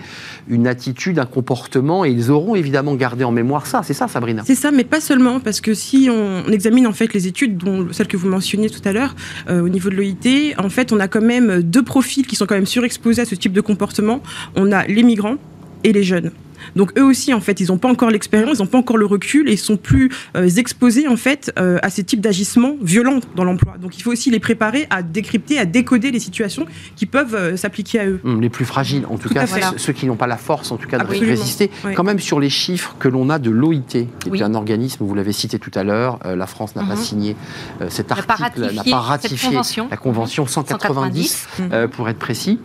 une attitude, un comportement, et ils auront évidemment gardé en mémoire ça. C'est ça, Sabrina C'est ça, mais pas seulement, parce que si on examine en fait les études, dont celle que vous mentionniez tout à l'heure, euh, au niveau de l'OIT, en fait, on a quand même deux profils qui sont quand même surexposés à ce type de comportement. On a les migrants et les jeunes. Donc eux aussi, en fait, ils n'ont pas encore l'expérience, ils n'ont pas encore le recul et ils sont plus euh, exposés en fait euh, à ces types d'agissements violents dans l'emploi. Donc il faut aussi les préparer à décrypter, à décoder les situations qui peuvent euh, s'appliquer à eux. Hum, les plus fragiles, en tout, cas, ceux qui n'ont pas la force, en tout cas, de résister. Quand même sur les chiffres que l'on a de l'OIT, qui est un organisme, vous l'avez cité tout à l'heure, la France n'a pas mhm. signé cet article, n'a pas ratifié la convention 190, mhm. pour être précis.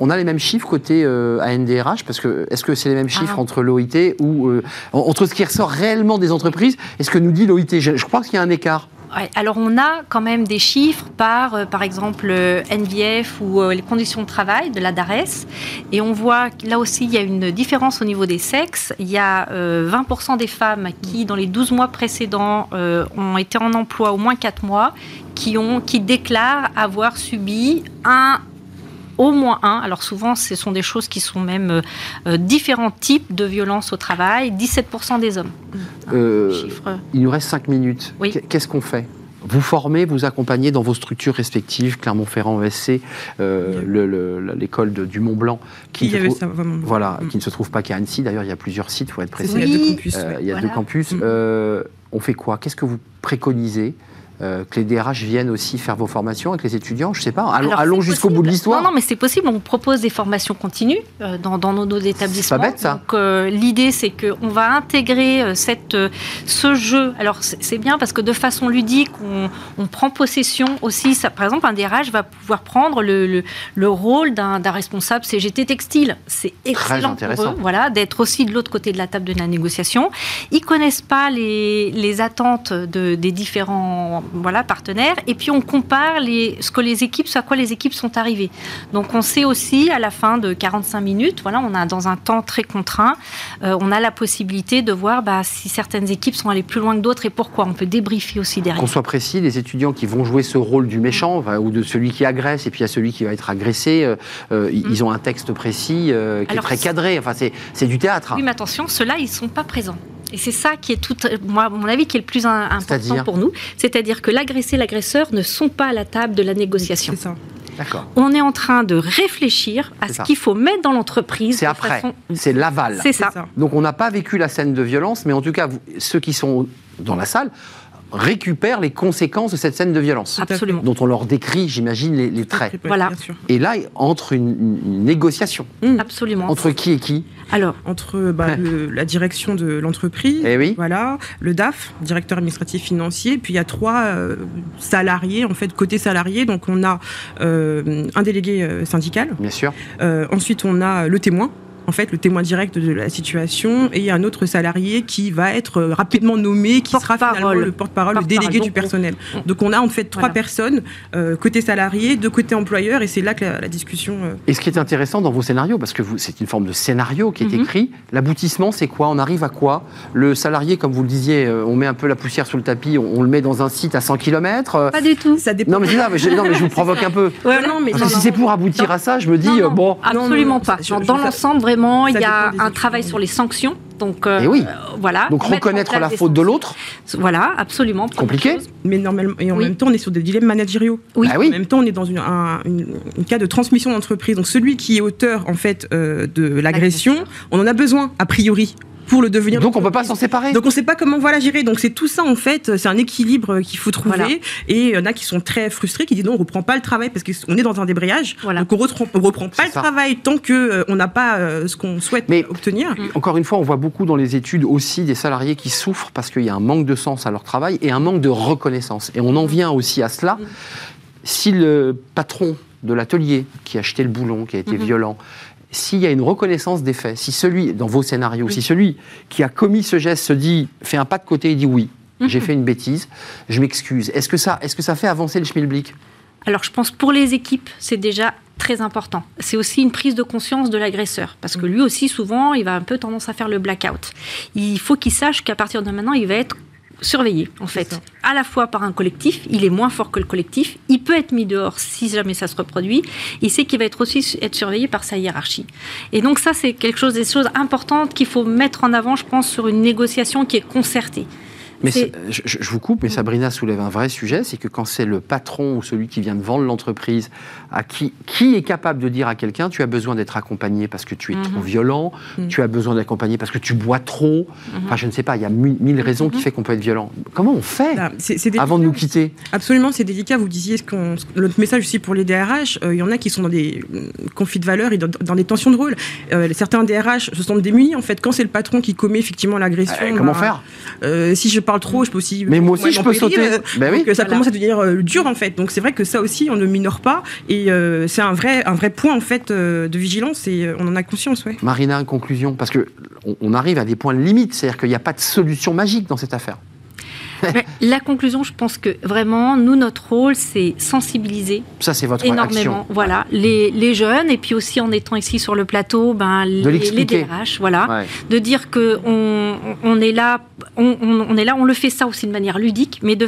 On a les mêmes chiffres côté euh, ANDRH parce que est-ce que c'est les mêmes chiffres ah. entre l'OIT ou euh, entre ce qui ressort réellement des entreprises et ce que nous dit l'OIT je, crois qu'il y a un écart. alors on a quand même des chiffres par, euh, par exemple, NVF ou les conditions de travail de la DARES. Et on voit là aussi, il y a une différence au niveau des sexes. Il y a 20% des femmes qui, dans les 12 mois précédents, ont été en emploi au moins 4 mois, qui, ont, qui déclarent avoir subi un au moins un. Alors souvent, ce sont des choses qui sont même euh, euh, différents types de violences au travail. 17% des hommes. Euh, il nous reste 5 minutes. Qu'est-ce qu'on fait? Vous formez, vous accompagnez dans vos structures respectives, Clermont-Ferrand ESC, l'école du Mont Blanc, qui, voilà, mm. qui ne se trouve pas qu'à Annecy. D'ailleurs, il y a plusieurs sites, il faut être précis. il y a deux campus. il y a deux campus. on fait quoi? Qu'est-ce que vous préconisez? Euh, que les DRH viennent aussi faire vos formations avec les étudiants Je ne sais pas. Allons, jusqu'au bout de l'histoire. Non, non, mais c'est possible. On propose des formations continues euh, dans, dans, nos, établissements. C'est pas bête, ça. Donc, euh, l'idée, c'est qu'on va intégrer cette, ce jeu. Alors, c'est bien parce que de façon ludique, on, prend possession aussi. Ça, par exemple, un DRH va pouvoir prendre le, le, rôle d'un responsable CGT textile. C'est excellent pour eux, voilà, d'être aussi de l'autre côté de la table de la négociation. Ils connaissent pas les, les attentes de, des différents voilà, partenaires. Et puis on compare les, ce que les équipes, à quoi les équipes sont arrivées. Donc on sait aussi à la fin de 45 minutes, voilà, on a dans un temps très contraint, euh, on a la possibilité de voir bah, si certaines équipes sont allées plus loin que d'autres et pourquoi. On peut débriefer aussi derrière. Qu'on soit précis, les étudiants qui vont jouer ce rôle du méchant ou de celui qui agresse et puis a celui qui va être agressé, euh, euh, ils ont un texte précis qui est très cadré. Enfin, c'est du théâtre. Oui, mais attention, ceux-là, ils ne sont pas présents. Et c'est ça qui est tout, moi, à mon avis, qui est le plus important pour nous. C'est-à-dire que l'agressé et l'agresseur ne sont pas à la table de la négociation. C'est ça. D'accord. On est en train de réfléchir à ce qu'il faut mettre dans l'entreprise. C'est après, c'est l'aval. C'est ça. Donc on n'a pas vécu la scène de violence, mais en tout cas, ceux qui sont dans la salle récupèrent les conséquences de cette scène de violence. Absolument. Dont on leur décrit, j'imagine, les, traits. Voilà. Et là, entre une, négociation. Mmh. Absolument. Entre qui et qui Alors, entre bah, la direction de l'entreprise, eh voilà, le DAF, directeur administratif financier, puis il y a trois euh, salariés, en fait, côté salarié. Donc, on a euh, un délégué euh, syndical. Bien sûr. ensuite, on a le témoin en fait le témoin direct de la situation et un autre salarié qui va être rapidement nommé, qui sera finalement le porte-parole, le délégué du personnel. Donc on a en fait trois personnes, euh, côté salarié, de côté employeur, et c'est là que la, discussion. Euh, et ce qui est intéressant dans vos scénarios, parce que c'est une forme de scénario qui est mhm. écrit, l'aboutissement c'est quoi? On arrive à quoi? Le salarié, comme vous le disiez, euh, on met un peu la poussière sous le tapis, on, le met dans un site à 100 km. Pas du tout. Ça dépend. Non mais, je, non, mais je vous provoque un peu. non, mais si c'est pour aboutir à ça, je me dis bon. Absolument pas. dans l'ensemble, vraiment il y a un travail sur les sanctions. Donc, euh, oui. voilà. Donc reconnaître la faute de l'autre. Voilà, absolument. Compliqué. Mais normalement, et en même temps, on est sur des dilemmes managériaux. Oui. Ah oui. En même temps, on est dans une, un cas de transmission d'entreprise. Donc celui qui est auteur en fait euh, de l'agression, on en a besoin a priori pour le devenir. Donc on peut pas s'en séparer. Donc on sait pas comment voilà gérer. Donc c'est tout ça en fait, c'est un équilibre qu'il faut trouver. Et il y en a qui sont très frustrés, qui disent non, on reprend pas le travail parce qu'on est dans un débrayage. Donc on reprend, reprend pas le travail tant que euh, on n'a pas euh, ce qu'on souhaite Mais obtenir. Encore une fois, on voit beaucoup dans les études aussi des salariés qui souffrent parce qu'il y a un manque de sens à leur travail et un manque de reconnaissance. Et on en vient aussi à cela. Si le patron de l'atelier qui a acheté le boulon, qui a été mhm. violent, s'il y a une reconnaissance des faits, si celui, dans vos scénarios, si celui qui a commis ce geste se dit, fait un pas de côté et dit oui, mhm. j'ai fait une bêtise, je m'excuse, est-ce que, ça, est que ça fait avancer le schmilblick? Alors je pense pour les équipes, c'est déjà très important. C'est aussi une prise de conscience de l'agresseur, parce que mhm. lui aussi, souvent, il va un peu tendance à faire le blackout. Il faut qu'il sache qu'à partir de maintenant, il va être surveillé, en fait, à la fois par un collectif, il est moins fort que le collectif, il peut être mis dehors si jamais ça se reproduit, il sait qu'il va être aussi être surveillé par sa hiérarchie. Et donc ça, c'est quelque chose des choses importantes qu'il faut mettre en avant, je pense, sur une négociation qui est concertée. Mais je, vous coupe, mais Sabrina soulève un vrai sujet, c'est que quand c'est le patron ou celui qui vient de vendre l'entreprise, à qui, qui est capable de dire à quelqu'un, tu as besoin d'être accompagné parce que tu es trop violent, mhm. tu as besoin d'être accompagné parce que tu bois trop, mhm. enfin je ne sais pas, il y a mille, raisons qui fait qu'on peut être violent. Comment on fait bah, avant de nous quitter? Absolument, c'est délicat. Vous disiez que notre message aussi pour les DRH, euh, il y en a qui sont dans des euh, conflits de valeurs et dans, des tensions de rôle. Euh, certains DRH se sentent démunis en fait quand c'est le patron qui commet effectivement l'agression. comment bah, faire? Si je parle trop, je peux aussi. Mais moi aussi, je peux sauter. Ben oui. ça commence à devenir euh, dur en fait. Donc c'est vrai que ça aussi, on ne minore pas. Et euh, c'est un vrai, un vrai point en fait euh, de vigilance et on en a conscience. Ouais. Marina, en conclusion, parce que on, arrive à des points de limite, c'est-à-dire qu'il n'y a pas de solution magique dans cette affaire. La conclusion, je pense que vraiment, nous, notre rôle, c'est sensibiliser. Ça, c'est votre énormément. Voilà, les, les, jeunes, et puis aussi en étant ici sur le plateau, ben, les, les DRH, voilà, de dire que on, on est là, on, on, est là, on le fait ça aussi de manière ludique, mais de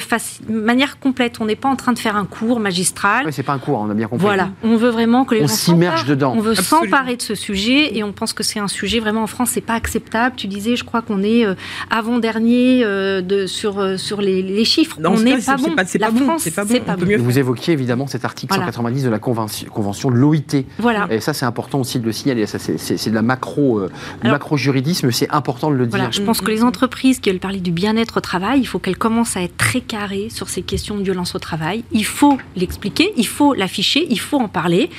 manière complète. On n'est pas en train de faire un cours magistral. Oui, c'est pas un cours, on a bien compris. Voilà, on veut vraiment que les on s'immerge dedans. On veut s'emparer de ce sujet, et on pense que c'est un sujet vraiment en France, c'est pas acceptable. Tu disais, je crois qu'on est euh, avant dernier euh, de sur euh, sur les, chiffres. on n'est pas bon. C'est pas, bon. C'est pas bon. Vous évoquiez évidemment cet article 190 de la convention, convention de l'OIT. Voilà. Et ça, c'est important aussi de le signaler. C'est de la macro, macro juridisme. C'est important de le dire. Je pense que les entreprises qui veulent parler du bien-être au travail, il faut qu'elles commencent à être très carrées sur ces questions de violence au travail. Il faut l'expliquer, il faut l'afficher, il faut en parler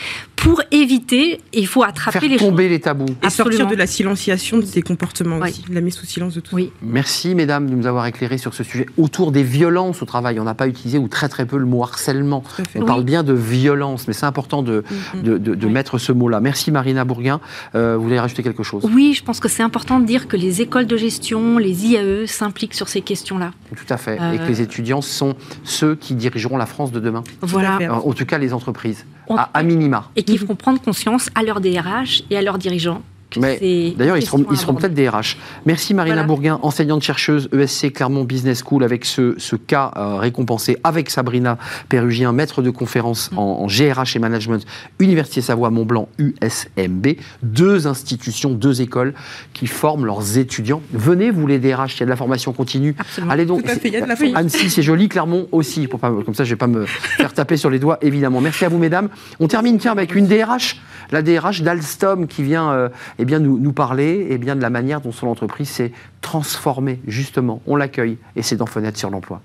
pour éviter. Il faut attraper Faire les tomber les tabous et sortir de la silenciation de ces comportements aussi, la mise sous silence de tout. Oui. Merci mesdames de nous avoir éclairé sur ce sujet autour des violences au travail. On n'a pas utilisé ou très très peu le mot harcèlement. On parle bien de violence, mais c'est important de, mm-hmm. de, de, mettre ce mot-là. Merci Marina Bourguin. Euh, vous voulez rajouter quelque chose? Oui, je pense que c'est important de dire que les écoles de gestion, les IAE s'impliquent sur ces questions-là. Tout à fait. Et que les euh, étudiants sont ceux qui dirigeront la France de demain. Voilà. En tout cas, les entreprises, à, à minima. Et qui feront prendre conscience à leurs DRH et à leurs dirigeants mais d'ailleurs, ils seront, ils seront peut-être des RH. Merci Marina Bourguin, enseignante-chercheuse ESC Clermont Business School, avec ce, ce cas euh, récompensé avec Sabrina Pérugien, maître de conférence mm. en, GRH et Management, Université Savoie-Mont-Blanc, USMB. Deux institutions, deux écoles qui forment leurs étudiants. Venez, vous les DRH, il y a de la formation continue. Allez donc. il y a de la Annecy, c'est joli, Clermont aussi. Pour pas, comme ça, je ne vais pas me faire taper sur les doigts, évidemment. Merci à vous, mesdames. On termine, tiens, avec une DRH, la DRH d'Alstom qui vient. Euh, eh bien, nous, parler eh de la manière dont son entreprise s'est transformée, justement. On l'accueille et c'est dans Fenêtre sur l'emploi.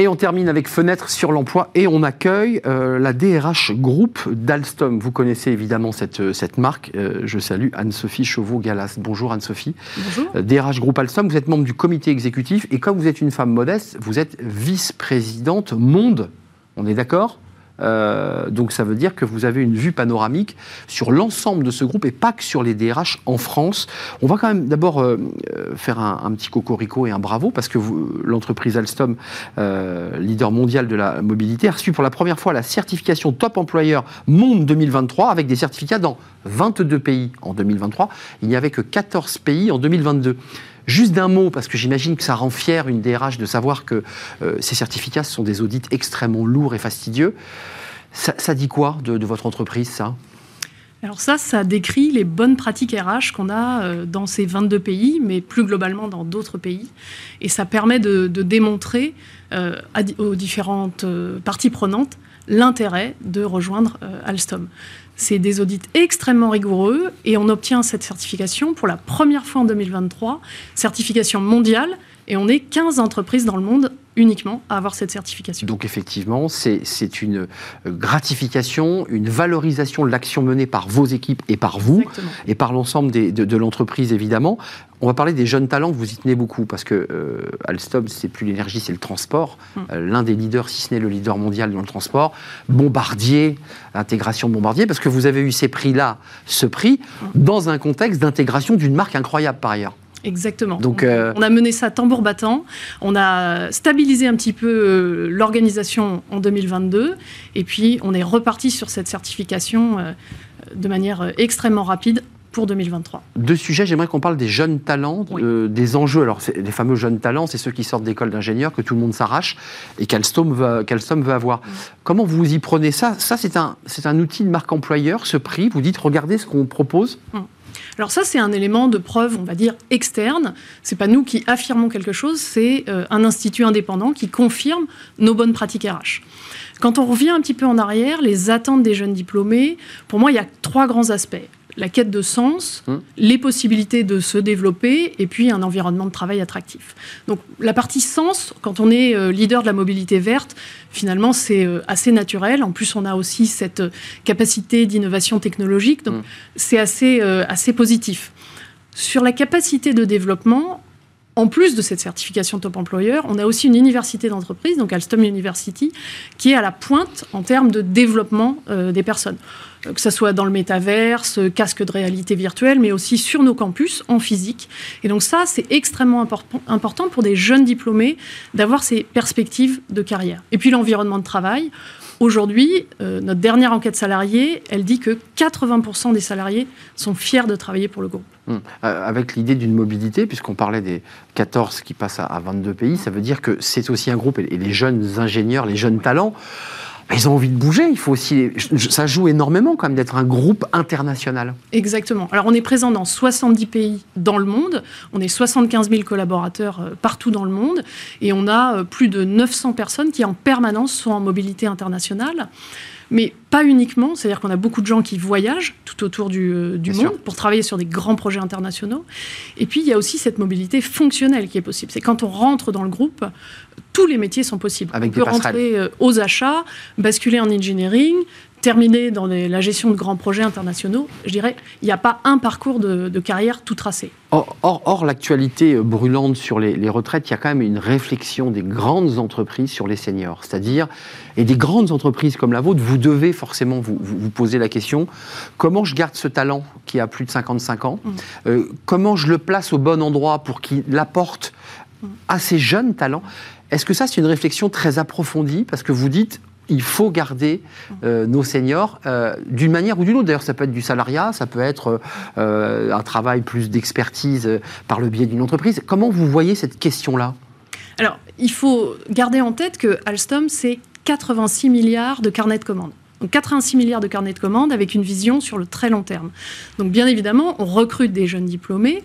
Et on termine avec Fenêtre sur l'emploi et on accueille euh, la DRH Group d'Alstom. Vous connaissez évidemment cette, euh, cette marque. Euh, je salue Anne-Sophie Chauveau-Galas. Bonjour Anne-Sophie. Bonjour. DRH Group Alstom, vous êtes membre du comité exécutif et comme vous êtes une femme modeste, vous êtes vice-présidente monde. On est d'accord? Euh, donc ça veut dire que vous avez une vue panoramique sur l'ensemble de ce groupe et pas que sur les DRH en France. On va quand même d'abord euh, euh, faire un, petit cocorico et un bravo parce que l'entreprise Alstom, leader mondial de la mobilité, a reçu pour la première fois la certification Top Employeur Monde 2023 avec des certificats dans 22 pays en 2023. Il n'y avait que 14 pays en 2022. Juste d'un mot, parce que j'imagine que ça rend fier une DRH de savoir que euh, ces certificats sont des audits extrêmement lourds et fastidieux. Ça, dit quoi de, votre entreprise, ça? Alors ça, ça décrit les bonnes pratiques RH qu'on a euh, dans ces 22 pays, mais plus globalement dans d'autres pays. Et ça permet de, démontrer euh, aux différentes parties prenantes l'intérêt de rejoindre Alstom. C'est des audits extrêmement rigoureux et on obtient cette certification pour la première fois en 2023, certification mondiale, et on est 15 entreprises dans le monde uniquement à avoir cette certification. Donc effectivement, c'est une euh, gratification, une valorisation de l'action menée par vos équipes et par vous, et par l'ensemble de, de l'entreprise évidemment. On va parler des jeunes talents, vous y tenez beaucoup, parce que euh, Alstom, c'est plus l'énergie, c'est le transport. Mm. Euh, l'un des leaders, si ce n'est le leader mondial dans le transport. Bombardier, intégration de Bombardier, parce que vous avez eu ces prix-là, ce prix, mm. dans un contexte d'intégration d'une marque incroyable par ailleurs. Exactement. Donc, euh, on, a mené ça tambour battant. On a stabilisé un petit peu euh, l'organisation en 2022. Et puis, on est reparti sur cette certification euh, de manière extrêmement rapide pour 2023. Deux sujets, j'aimerais qu'on parle des jeunes talents, des enjeux. Alors, les fameux jeunes talents, c'est ceux qui sortent d'école d'ingénieurs, que tout le monde s'arrache et qu'Alstom veut, veut, avoir. Comment vous y prenez ça? Ça, c'est un, un outil de marque employeur, ce prix. Vous dites, regardez ce qu'on propose. Alors ça, c'est un élément de preuve, on va dire, externe. C'est pas nous qui affirmons quelque chose, c'est euh, un institut indépendant qui confirme nos bonnes pratiques RH. Quand on revient un petit peu en arrière, les attentes des jeunes diplômés, pour moi, il y a trois grands aspects la quête de sens, mmh. les possibilités de se développer et puis un environnement de travail attractif. Donc la partie sens, quand on est euh, leader de la mobilité verte, finalement c'est euh, assez naturel. En plus, on a aussi cette euh, capacité d'innovation technologique, donc mmh. c'est assez, assez positif. Sur la capacité de développement, en plus de cette certification top employeur, on a aussi une université d'entreprise, donc Alstom University, qui est à la pointe en termes de développement des personnes que ce soit dans le métaverse, casque de réalité virtuelle, mais aussi sur nos campus en physique. Et donc ça, c'est extrêmement important pour des jeunes diplômés d'avoir ces perspectives de carrière. Et puis l'environnement de travail. Aujourd'hui, euh, notre dernière enquête salariée, elle dit que 80% des salariés sont fiers de travailler pour le groupe. Hum. Euh, avec l'idée d'une mobilité, puisqu'on parlait des 14 qui passent à, 22 pays, ça veut dire que c'est aussi un groupe, et les jeunes ingénieurs, les jeunes talents, ils ont envie de bouger. Il faut aussi, ça joue énormément quand même d'être un groupe international. Exactement. Alors on est présent dans 70 pays dans le monde. On est 75 000 collaborateurs euh, partout dans le monde et on a euh, plus de 900 personnes qui en permanence sont en mobilité internationale mais pas uniquement. C'est-à-dire qu'on a beaucoup de gens qui voyagent tout autour du, euh, monde pour travailler sur des grands projets internationaux. Et puis, il y a aussi cette mobilité fonctionnelle qui est possible. C'est quand on rentre dans le groupe, tous les métiers sont possibles. Avec on peut rentrer euh, aux achats, basculer en engineering, terminer dans la gestion de grands projets internationaux, je dirais, il n'y a pas un parcours de, carrière tout tracé. Or, l'actualité euh, brûlante sur les, retraites, il y a quand même une réflexion des grandes entreprises sur les seniors. C'est-à-dire, et des grandes entreprises comme la vôtre, vous devez forcément vous, vous, poser la question, comment je garde ce talent qui a plus de 55 ans mmh. euh, Comment je le place au bon endroit pour qu'il apporte mmh. à ces jeunes talents? Est-ce que ça, c'est une réflexion très approfondie Parce que vous dites, il faut garder euh, nos seniors euh, d'une manière ou d'une autre. D'ailleurs, ça peut être du salariat, ça peut être euh, un travail plus d'expertise par le biais d'une entreprise. Comment vous voyez cette question-là? Alors, il faut garder en tête que Alstom, c'est 86 milliards de carnets de commandes. Donc 86 milliards de carnets de commandes avec une vision sur le très long terme. Donc bien évidemment, on recrute des jeunes diplômés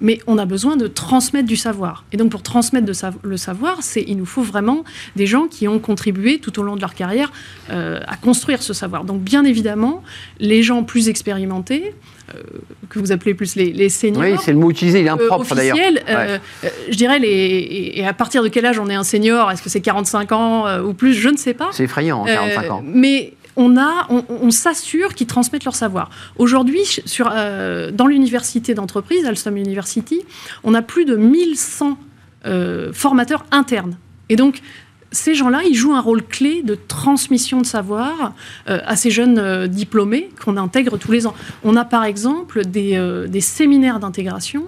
mais on a besoin de transmettre du savoir. Et donc pour transmettre le savoir, il nous faut vraiment des gens qui ont contribué tout au long de leur carrière euh, à construire ce savoir. Donc bien évidemment, les gens plus expérimentés, que vous appelez plus les, les seniors. Oui, c'est le mot utilisé, il est impropre euh, d'ailleurs. je dirais, les, et, à partir de quel âge on est un senior? Est-ce que c'est 45 ans ou plus? Je ne sais pas. C'est effrayant, 45 ans. Mais on, a, on, s'assure qu'ils transmettent leur savoir. Aujourd'hui, euh, dans l'université d'entreprise, Alstom University, on a plus de 1100 euh, formateurs internes. Et donc, ces gens-là, ils jouent un rôle clé de transmission de savoir euh, à ces jeunes euh, diplômés qu'on intègre tous les ans. On a par exemple des, euh, séminaires d'intégration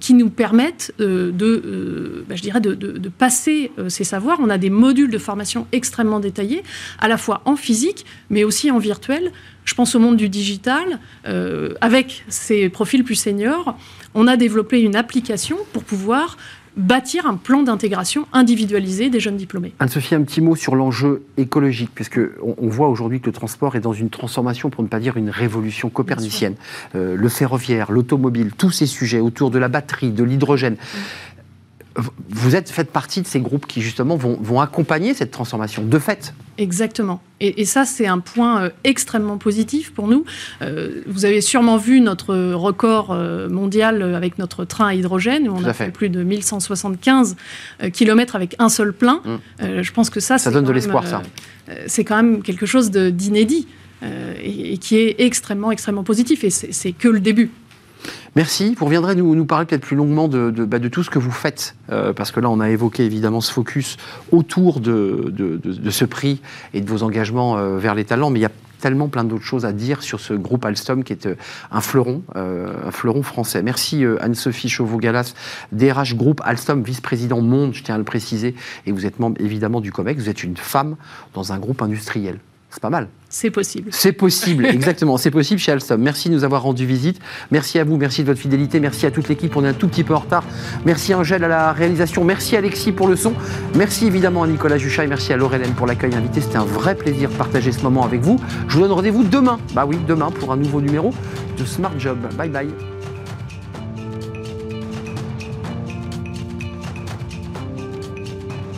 qui nous permettent de, bah, je dirais, de, de, passer ces savoirs. On a des modules de formation extrêmement détaillés, à la fois en physique, mais aussi en virtuel. Je pense au monde du digital. avec ces profils plus seniors, on a développé une application pour pouvoir bâtir un plan d'intégration individualisé des jeunes diplômés. Anne-Sophie, un petit mot sur l'enjeu écologique, puisque on, voit aujourd'hui que le transport est dans une transformation, pour ne pas dire une révolution copernicienne. Euh, le ferroviaire, l'automobile, tous ces sujets autour de la batterie, de l'hydrogène. Vous êtes faites partie de ces groupes qui justement vont, accompagner cette transformation de fait. Exactement. Et, ça, c'est un point euh, extrêmement positif pour nous. Euh, vous avez sûrement vu notre record euh, mondial avec notre train à hydrogène, où on a fait. plus de 1175 km avec un seul plein. Mmh. je pense que ça, ça donne de l'espoir, ça. c'est quand même quelque chose d'inédit. Et, et, qui est extrêmement, extrêmement positif. Et c'est que le début. Merci. Vous reviendrez nous, parler peut-être plus longuement de, bah, tout ce que vous faites, euh, parce que là, on a évoqué évidemment ce focus autour de, de ce prix et de vos engagements euh, vers les talents, mais il y a tellement plein d'autres choses à dire sur ce groupe Alstom qui est euh, un fleuron, un fleuron français. Merci Anne-Sophie Chauveau-Galas, DRH Groupe Alstom, vice-président monde, je tiens à le préciser, et vous êtes membre évidemment du COMEX, vous êtes une femme dans un groupe industriel. C'est pas mal. C'est possible. C'est possible, exactement. C'est possible chez Alstom. Merci de nous avoir rendu visite. Merci à vous, merci de votre fidélité. Merci à toute l'équipe. On est un tout petit peu en retard. Merci à Angèle à la réalisation. Merci à Alexis pour le son. Merci évidemment à Nicolas Juchat et merci à Laurelène pour l'accueil invité. C'était un vrai plaisir de partager ce moment avec vous. Je vous donne rendez-vous demain. Bah oui, demain pour un nouveau numéro de Smart Job. Bye bye.